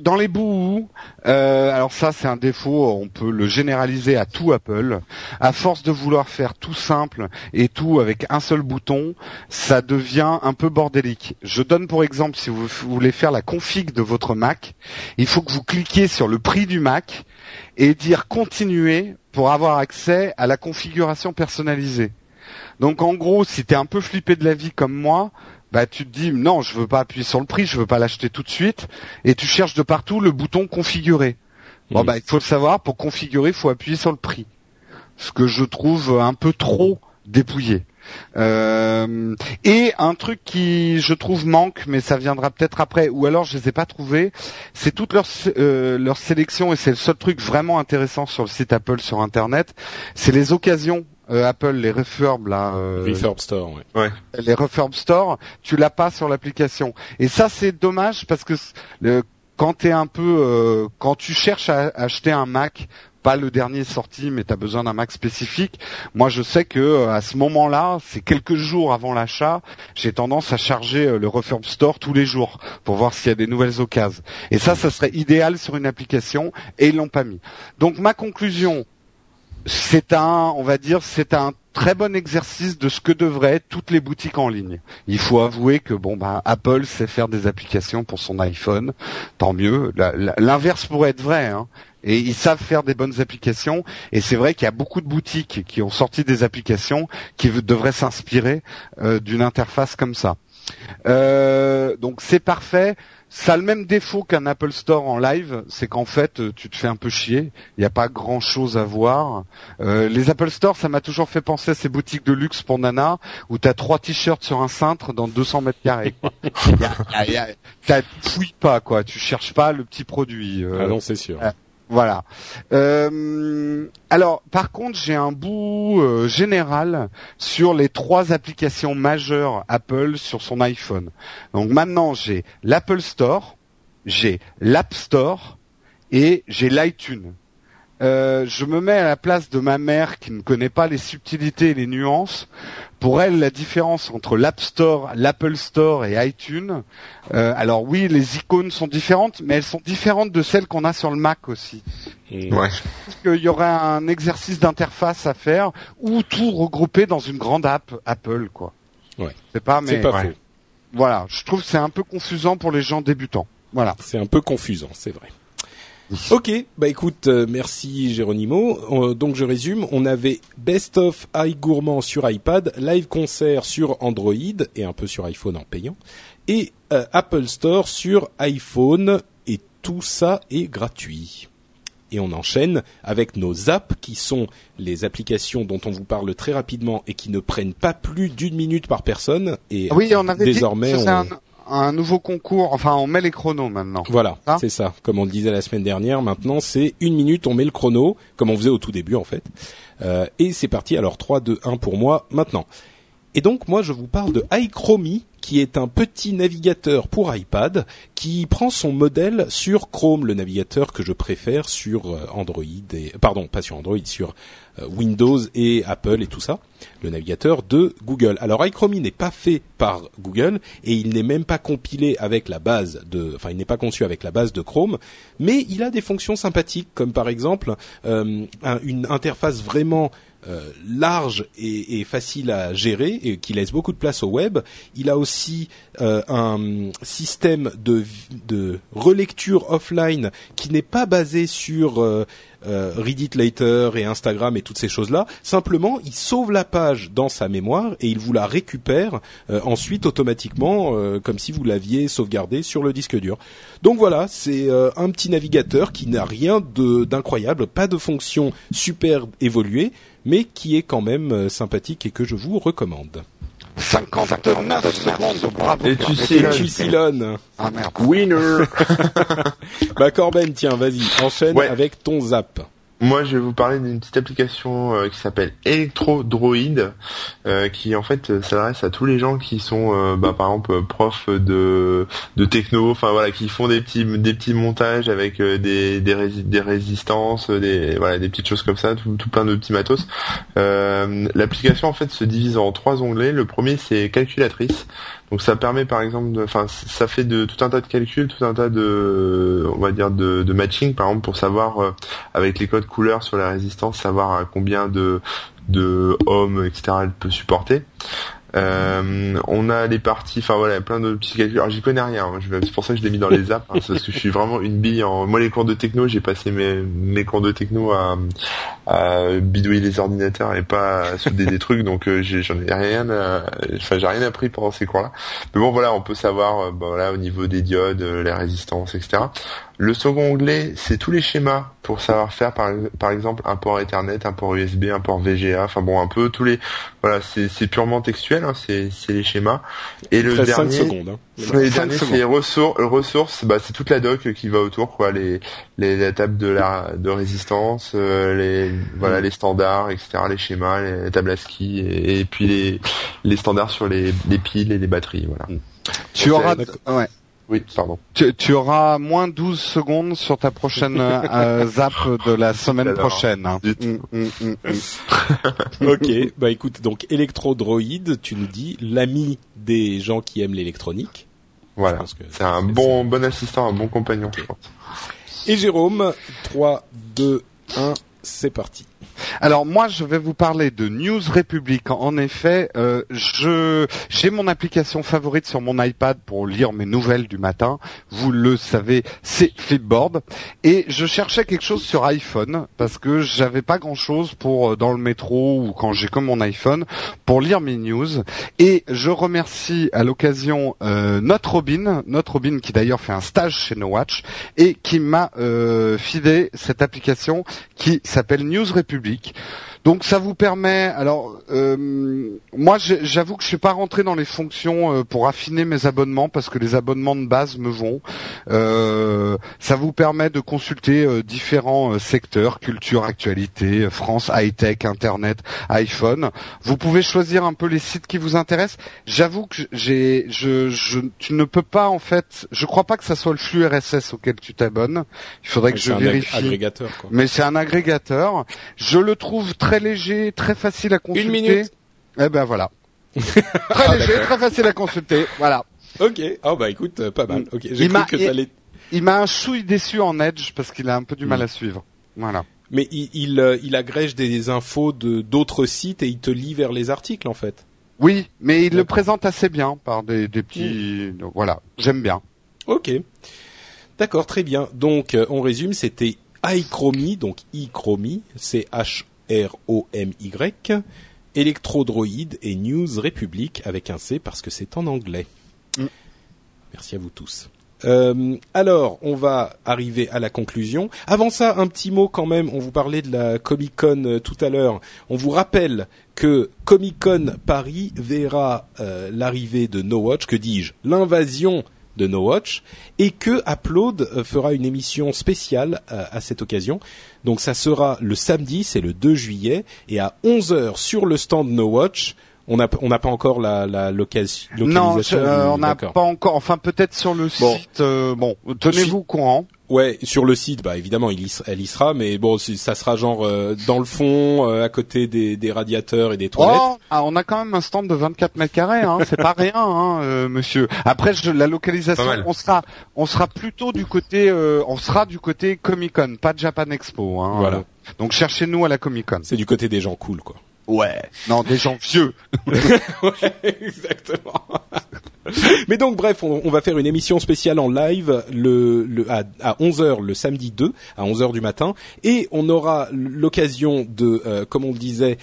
dans les bouts, euh, alors ça c'est un défaut, on peut le généraliser à tout Apple. À force de vouloir faire tout simple et tout avec un seul bouton, ça devient un peu bordélique. Je donne pour exemple si vous voulez faire la config de votre Mac, il faut que vous cliquiez sur le prix du Mac et dire continuer pour avoir accès à la configuration personnalisée. Donc en gros, si tu es un peu flippé de la vie comme moi, bah tu te dis non, je veux pas appuyer sur le prix, je veux pas l'acheter tout de suite, et tu cherches de partout le bouton configurer. Bon bah il faut le savoir, pour configurer, il faut appuyer sur le prix. Ce que je trouve un peu trop dépouillé. Euh, et un truc qui je trouve manque, mais ça viendra peut-être après, ou alors je les ai pas trouvés, c'est toute leur euh, leur sélection et c'est le seul truc vraiment intéressant sur le site Apple sur Internet, c'est les occasions euh, Apple, les refurb là, euh, refurb store, ouais. les refurb store, tu l'as pas sur l'application. Et ça c'est dommage parce que le, quand t'es un peu, euh, quand tu cherches à acheter un Mac, pas le dernier sorti, mais tu as besoin d'un Mac spécifique. Moi, je sais que à ce moment-là, c'est quelques jours avant l'achat, j'ai tendance à charger le Refurb Store tous les jours pour voir s'il y a des nouvelles occasions. Et ça, ça serait idéal sur une application, et ils l'ont pas mis. Donc ma conclusion, c'est un, on va dire, c'est un très bon exercice de ce que devraient être toutes les boutiques en ligne. Il faut avouer que bon bah Apple sait faire des applications pour son iPhone, tant mieux. L'inverse pourrait être vrai. Hein. Et ils savent faire des bonnes applications. Et c'est vrai qu'il y a beaucoup de boutiques qui ont sorti des applications qui devraient s'inspirer euh, d'une interface comme ça. Euh, donc c'est parfait. Ça a le même défaut qu'un Apple Store en live, c'est qu'en fait, euh, tu te fais un peu chier. Il n'y a pas grand-chose à voir. Euh, les Apple Store, ça m'a toujours fait penser à ces boutiques de luxe pour nana, où tu as trois t-shirts sur un cintre dans 200 mètres carrés. [laughs] Tu fouilles pas, quoi. Tu cherches pas le petit produit. Euh, ah non, c'est sûr. Voilà. Euh, alors, par contre, j'ai un bout euh, général sur les trois applications majeures Apple sur son iPhone. Donc maintenant, j'ai l'Apple Store, j'ai l'App Store et j'ai l'iTunes. Euh, je me mets à la place de ma mère qui ne connaît pas les subtilités et les nuances. Pour elle, la différence entre l'App Store, l'Apple Store et iTunes, euh, alors oui, les icônes sont différentes, mais elles sont différentes de celles qu'on a sur le Mac aussi. Ouais. Je pense qu'il y aurait un exercice d'interface à faire ou tout regrouper dans une grande app Apple, quoi. Ouais. C'est pas, mais C'est pas faux. voilà, je trouve que c'est un peu confusant pour les gens débutants. Voilà. C'est un peu confusant, c'est vrai. Ok, bah écoute, euh, merci Géronimo. Euh, donc je résume, on avait Best of iGourmand sur iPad, Live Concert sur Android et un peu sur iPhone en payant, et euh, Apple Store sur iPhone, et tout ça est gratuit. Et on enchaîne avec nos apps qui sont les applications dont on vous parle très rapidement et qui ne prennent pas plus d'une minute par personne. Et Oui, on avait désormais, dit que on... un, un nouveau concours. Enfin, on met les chronos maintenant. Voilà, Hein c'est ça. Comme on le disait la semaine dernière, maintenant c'est une minute, on met le chrono, comme on faisait au tout début en fait. Euh, et c'est parti, alors 3, 2, 1 pour moi maintenant. Et donc moi je vous parle de iChromie, qui est un petit navigateur pour iPad, qui prend son modèle sur Chrome, le navigateur que je préfère sur euh, Android, et, pardon, pas sur Android, sur euh, Windows et Apple et tout ça, le navigateur de Google. Alors iChromie n'est pas fait par Google et il n'est même pas compilé avec la base de, enfin il n'est pas conçu avec la base de Chrome, mais il a des fonctions sympathiques comme par exemple euh, un- une interface vraiment euh, large et, et facile à gérer et qui laisse beaucoup de place au web. Il a aussi euh, un système de, de relecture offline qui n'est pas basé sur euh, euh, Read It Later et Instagram et toutes ces choses-là. Simplement, il sauve la page dans sa mémoire et il vous la récupère euh, ensuite automatiquement, comme si vous l'aviez sauvegardé sur le disque dur. Donc voilà, c'est un petit navigateur qui n'a rien d'incroyable, pas de fonction super évoluée, mais qui est quand même euh, sympathique et que je vous recommande. 59 secondes, bravo. Et tu sais, Et tu. Ah merde. Winner [laughs] Bah Corben, tiens, vas-y, enchaîne Ouais. avec ton zap. Moi, je vais vous parler d'une petite application euh, qui s'appelle Electro Droid, euh, qui en fait euh, s'adresse à tous les gens qui sont, euh, bah, par exemple, euh, profs de de techno, enfin voilà, qui font des petits des petits montages avec euh, des des, rési- des résistances, des voilà, des petites choses comme ça, tout, tout plein de petits matos. L'application en fait se divise en trois onglets. Le premier c'est calculatrice. Donc ça permet par exemple, enfin ça fait de tout un tas de calculs, tout un tas de, on va dire de, de matching par exemple pour savoir euh, avec les codes couleurs sur la résistance, savoir à combien de de ohms etc. elle peut supporter. Euh, on a les parties, enfin voilà, plein de petits. Alors j'y connais rien, hein. C'est pour ça que je l'ai mis dans les apps, hein, parce que je suis vraiment une bille. En... Moi les cours de techno, j'ai passé mes, mes cours de techno à, bidouiller les ordinateurs et pas à souder des trucs, donc euh, j'en ai rien, enfin j'ai rien appris pendant ces cours-là. Mais bon voilà, on peut savoir, euh, bah, voilà, au niveau des diodes, les résistances, etc. Le second onglet, c'est tous les schémas pour savoir faire par, par exemple un port Ethernet, un port USB, un port VGA, enfin bon un peu tous les voilà c'est c'est purement textuel, hein, c'est c'est les schémas. Et le reste 5 dernier, secondes. Hein. le Cinq dernier secondes. c'est ressources, ressources, bah c'est toute la doc qui va autour quoi, les les la table de la de résistance, euh, les voilà les standards, etc. Les schémas, les tables ASCII et, et puis les les standards sur les les piles et les batteries, voilà. Tu C'est- auras, ouais. Oui, pardon. Tu, tu auras moins 12 secondes sur ta prochaine [laughs] euh, zap de la semaine Alors, prochaine. hein. Mm, mm, mm, mm. [laughs] ok, bah écoute, donc Electro Droid, tu nous dis l'ami des gens qui aiment l'électronique. Voilà. C'est un bon bon assistant, un bon compagnon, je pense. Et Jérôme, 3, 2, 1, c'est parti. Alors moi, je vais vous parler de News Republic. En effet, euh, j'ai mon application favorite sur mon iPad pour lire mes nouvelles du matin. Vous le savez, c'est Flipboard. Et je cherchais quelque chose sur iPhone parce que j'avais pas grand-chose pour euh, dans le métro ou quand j'ai comme mon iPhone pour lire mes news. Et je remercie à l'occasion euh, notre Robin, notre Robin qui d'ailleurs fait un stage chez No Watch et qui m'a euh, filé cette application qui s'appelle News Republic. Donc ça vous permet. Alors euh, moi, j'avoue que je suis pas rentré dans les fonctions euh, pour affiner mes abonnements parce que les abonnements de base me vont. Euh, ça vous permet de consulter euh, différents euh, secteurs culture, actualité, France, high tech, internet, iPhone. Vous pouvez choisir un peu les sites qui vous intéressent. J'avoue que j'ai, je, je, tu ne peux pas en fait. Je crois pas que ça soit le flux RSS auquel tu t'abonnes. Il faudrait que je vérifie. agrégateur, quoi. Mais c'est un agrégateur. Je le trouve très léger, très facile à consulter. Une minute. Eh ben voilà. [laughs] Ah, très léger, très facile à consulter. Voilà. Ok. Ah bah écoute, euh, pas mal. Ok. J'ai cru que t'allais. Il m'a un chouille déçu en Edge parce qu'il a un peu du mal Mm. à suivre. Voilà. Mais il, il, euh, il agrège des infos de d'autres sites et il te lit vers les articles en fait. Oui, mais il le présente assez bien par des, des petits. donc Voilà, j'aime bien. Ok. D'accord, très bien. Donc, euh, on résume, c'était iChromie, donc iChromie, c'est H-R-O-M-Y, Electrodroid et News Republic avec un C parce que c'est en anglais. Mm. Merci à vous tous. Euh, alors, on va arriver à la conclusion. Avant ça, un petit mot quand même. On vous parlait de la Comic Con euh, tout à l'heure. On vous rappelle que Comic Con Paris verra euh, l'arrivée de No Watch, que dis-je, l'invasion de No Watch, et que Upload fera une émission spéciale à cette occasion. Donc ça sera le samedi, c'est le 2 juillet, et à 11h sur le stand No Watch. On n'a on n'a pas encore la, la locasi- Non, localisation. je- euh, on n'a pas encore. Enfin, peut-être sur le Bon. site. euh, bon, tenez-vous au courant. Ouais, sur le site, bah évidemment, il y, s- elle y sera, mais bon, ça sera genre euh, dans le fond, euh, à côté des, des radiateurs et des toilettes. Oh, ah, on a quand même un stand de 24 mètres carrés, hein, c'est pas rien, hein, euh, monsieur. Après, je, la localisation, on sera, on sera plutôt du côté, euh, on sera du côté Comic Con, pas Japan Expo. Hein, Voilà. Euh, donc cherchez-nous à la Comic Con. C'est du côté des gens cool, quoi. Ouais. Non, des gens vieux. [laughs] ouais, exactement. [laughs] Mais donc bref, on, va faire une émission spéciale en live le, le à, à 11h le samedi 2 à 11h du matin. Et on aura l'occasion de euh, comme on le disait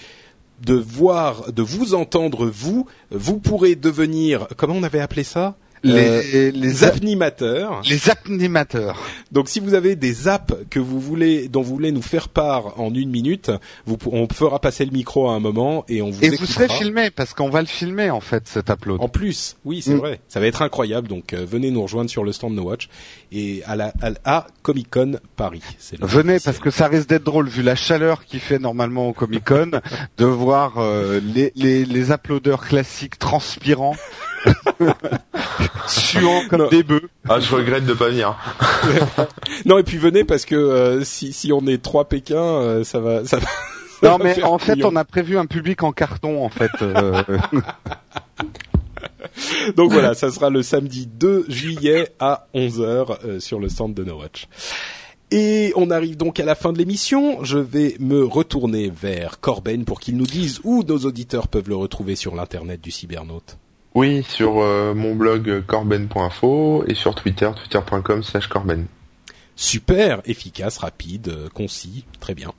de voir de vous entendre vous. Vous pourrez devenir comment on avait appelé ça? Les, Euh, les, a- animateurs. les animateurs. Donc si vous avez des apps que vous voulez dont vous voulez nous faire part en une minute, vous, on fera passer le micro à un moment et on vous Et vous serez filmé parce qu'on va le filmer en fait cet upload. En plus, oui, c'est Mm. vrai. Ça va être incroyable. Donc, euh, venez nous rejoindre sur le stand No Watch et à la à, à Comic Con Paris. Venez parce que ça risque d'être drôle vu la chaleur qu'il fait normalement au Comic Con de voir euh, les, les, les uploaders classiques transpirants, [laughs] suants comme Non. des bœufs. Ah, je regrette de pas venir. [laughs] non et puis venez parce que euh, si si on est trois Pékins, euh, ça va ça va. ça Non va mais faire en fait on a prévu un public en carton en fait. euh, [laughs] Donc voilà, ça sera le samedi 2 juillet à 11h euh, sur le stand de No Watch. Et on arrive donc à la fin de l'émission. Je vais me retourner vers Corben pour qu'il nous dise où nos auditeurs peuvent le retrouver sur l'internet du cybernaute. Oui, sur euh, mon blog euh, corben.info et sur Twitter, twitter.com slash corben. Super, efficace, rapide, euh, concis, très bien.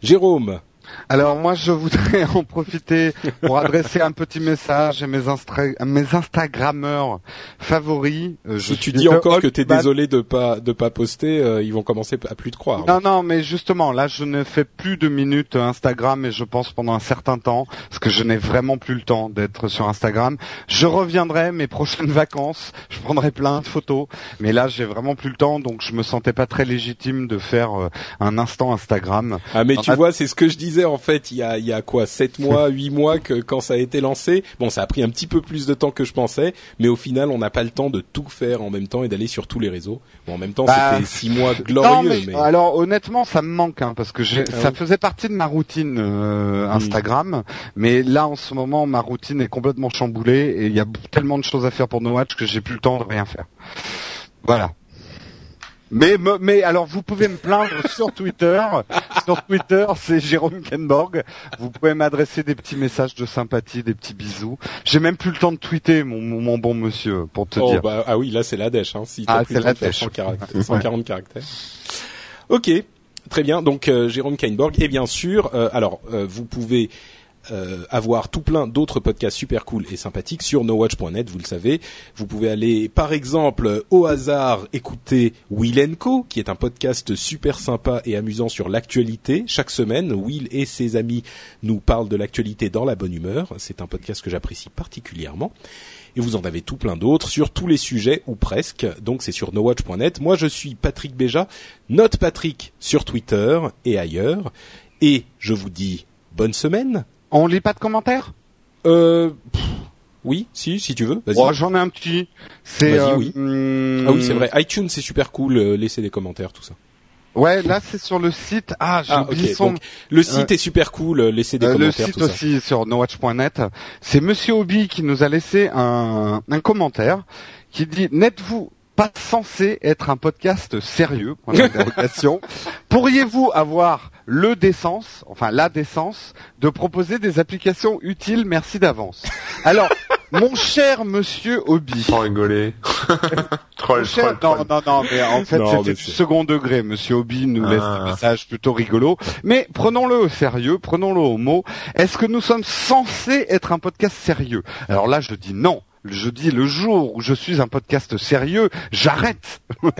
Jérôme, Alors moi je voudrais [laughs] en profiter pour adresser un petit message à mes, instra- mes Instagrammeurs favoris. Euh, je si tu dis encore que t'es désolé de pas de pas poster, euh, ils vont commencer à plus te croire. Non, non, mais justement, là, je ne fais plus de minutes Instagram et je pense pendant un certain temps, parce que je n'ai vraiment plus le temps d'être sur Instagram. Je reviendrai mes prochaines vacances, je prendrai plein de photos, mais là, j'ai vraiment plus le temps, donc je me sentais pas très légitime de faire euh, un instant Instagram. Ah mais Dans tu vois, c'est ce que je disais en fait il y a il y a quoi sept [laughs] mois, huit mois que quand ça a été lancé. Bon, ça a pris un petit peu plus de temps que je pensais, mais au final, on n'a pas le temps de tout faire en même temps et d'aller sur tous les réseaux. Bon, en même temps, Bah, c'était six mois non, glorieux, mais, mais, alors honnêtement, ça me manque, hein, parce que j'ai, Ah ça oui. faisait partie de ma routine euh, Mm. Instagram, mais là, en ce moment, ma routine est complètement chamboulée et il y a tellement de choses à faire pour No Watch que j'ai plus le temps de rien faire. Voilà. Mais, mais alors vous pouvez me plaindre [laughs] sur Twitter. Sur Twitter, c'est Jérôme Kenborg. Vous pouvez m'adresser des petits messages de sympathie, des petits bisous. J'ai même plus le temps de tweeter, mon, mon, bon monsieur, pour te Oh, dire. bah, ah oui, là c'est la dèche. Hein, si Ah, c'est la dèche. 100 caractères- [laughs] 140 caractères. Ok, très bien. Donc euh, Jérôme Kainborg et bien sûr, euh, alors euh, vous pouvez euh, avoir tout plein d'autres podcasts super cool et sympathiques sur nowatch.net, vous le savez. Vous pouvez aller, par exemple, au hasard, écouter Will Co, qui est un podcast super sympa et amusant sur l'actualité. Chaque semaine, Will et ses amis nous parlent de l'actualité dans la bonne humeur. C'est un podcast que j'apprécie particulièrement. Et vous en avez tout plein d'autres sur tous les sujets ou presque. Donc c'est sur nowatch.net. Moi je suis Patrick Béja, note Patrick sur Twitter et ailleurs. Et je vous dis bonne semaine. On lit pas de commentaires? Euh, pff, oui, si, si tu veux. Vas-y. Oh, J'en ai un petit. C'est. Vas-y, euh, oui. hum, ah oui, c'est vrai. iTunes, c'est super cool. euh, laissez des commentaires, tout ça. Ouais, là c'est sur le site. Ah, j'ai Ah, son. Le site est super cool. euh, Laissez des Euh, le commentaires, site tout ça. aussi sur nowatch.net. C'est Monsieur Obi qui nous a laissé un, un commentaire qui dit n'êtes-vous pas censé être un podcast sérieux? [laughs] Pourriez-vous avoir le décence, enfin la décence, de proposer des applications utiles Merci d'avance. Alors, [laughs] mon cher Monsieur Obi. Sans rigoler. [laughs] troll, cher- troll, non, troll. non, non, mais en fait, c'était du second degré. Monsieur Obi nous laisse Ah. un message plutôt rigolo. Mais prenons-le au sérieux, prenons-le au mot. Est-ce que nous sommes censés être un podcast sérieux? Alors là, je dis non. Je dis le jour où je suis un podcast sérieux, j'arrête. [laughs]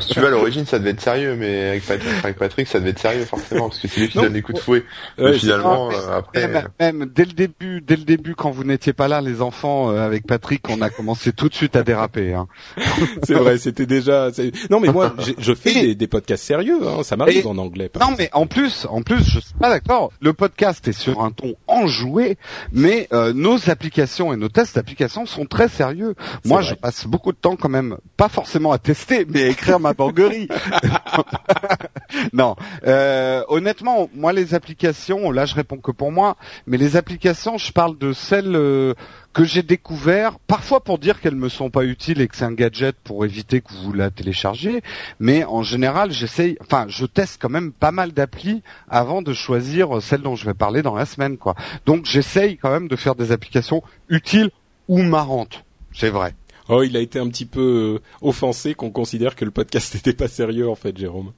Si tu veux, à l'origine, ça devait être sérieux, mais avec Patrick, enfin, avec Patrick, ça devait être sérieux, forcément, parce que c'est lui qui donne les coups de fouet. Ouais, mais c'est- finalement, euh, après, Même, même dès le début, dès le début, quand vous n'étiez pas là, les enfants, euh, avec Patrick, on a commencé tout de suite à déraper. Hein. [laughs] C'est vrai, c'était déjà. c'est- Non, mais moi, je fais Et- des, des podcasts sérieux. Hein, ça m'arrive Et- en anglais. par Non, mais en plus, en plus, je suis pas d'accord. Le podcast est sur un ton enjoué, mais euh, nos applications et nos tests d'applications sont très sérieux. Moi, vrai. je passe beaucoup de temps quand même, pas forcément à tester, mais à écrire ma banguerie. [laughs] non, euh, honnêtement, moi, les applications, là, je réponds que pour moi, mais les applications, je parle de celles euh, que j'ai découvert, parfois pour dire qu'elles me sont pas utiles et que c'est un gadget pour éviter que vous la téléchargiez, mais en général, j'essaye, enfin, je teste quand même pas mal d'applis avant de choisir celle dont je vais parler dans la semaine, quoi. Donc, j'essaye quand même de faire des applications utiles ou marrantes. C'est vrai. Oh, il a été un petit peu euh, offensé qu'on considère que le podcast [laughs] n'était pas sérieux en fait, Jérôme.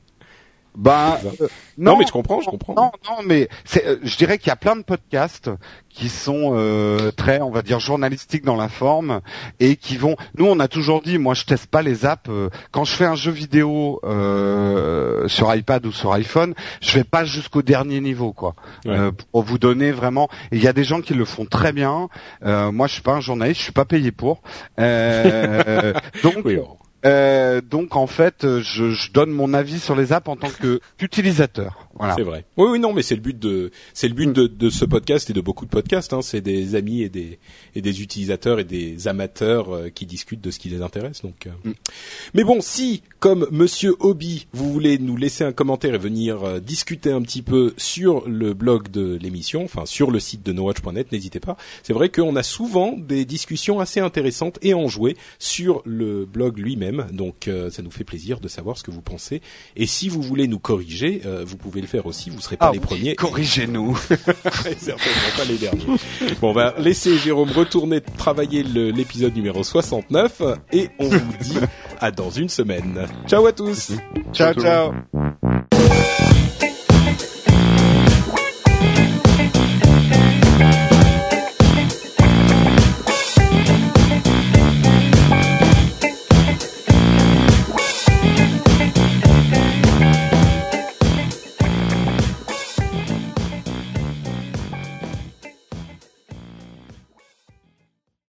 Bah, euh, Non, mais je comprends, je comprends. Non, non, mais c'est, euh, je dirais qu'il y a plein de podcasts qui sont euh, très, on va dire, journalistiques dans la forme et qui vont. Nous, on a toujours dit, moi, je teste pas les apps. euh, quand je fais un jeu vidéo euh, sur iPad ou sur iPhone, je vais pas jusqu'au dernier niveau, quoi. Ouais. Euh, pour vous donner vraiment. Il y a des gens qui le font très bien. Euh, moi, je suis pas un journaliste, je suis pas payé pour. Euh, [laughs] donc, Oui, oh. Euh, donc en fait, je, je donne mon avis sur les apps en tant que qu'utilisateur. Voilà. C'est vrai. Oui, oui, non, mais c'est le but de, c'est le but de, de ce podcast et de beaucoup de podcasts. Hein, c'est des amis et des et des utilisateurs et des amateurs euh, qui discutent de ce qui les intéresse. Donc, euh. Mm. mais bon, si comme Monsieur Hobby, vous voulez nous laisser un commentaire et venir euh, discuter un petit peu sur le blog de l'émission, enfin sur le site de nowatch.net, n'hésitez pas. C'est vrai qu'on a souvent des discussions assez intéressantes et enjouées sur le blog lui-même. Donc, euh, ça nous fait plaisir de savoir ce que vous pensez. Et si vous voulez nous corriger, euh, vous pouvez le faire aussi. Vous serez pas Ah les oui, premiers. Corrigez-nous. [laughs] Certainement pas les derniers. Bon, on va laisser Jérôme retourner travailler le- l'épisode numéro 69 et on vous dit à dans une semaine. Ciao à tous ciao, ciao.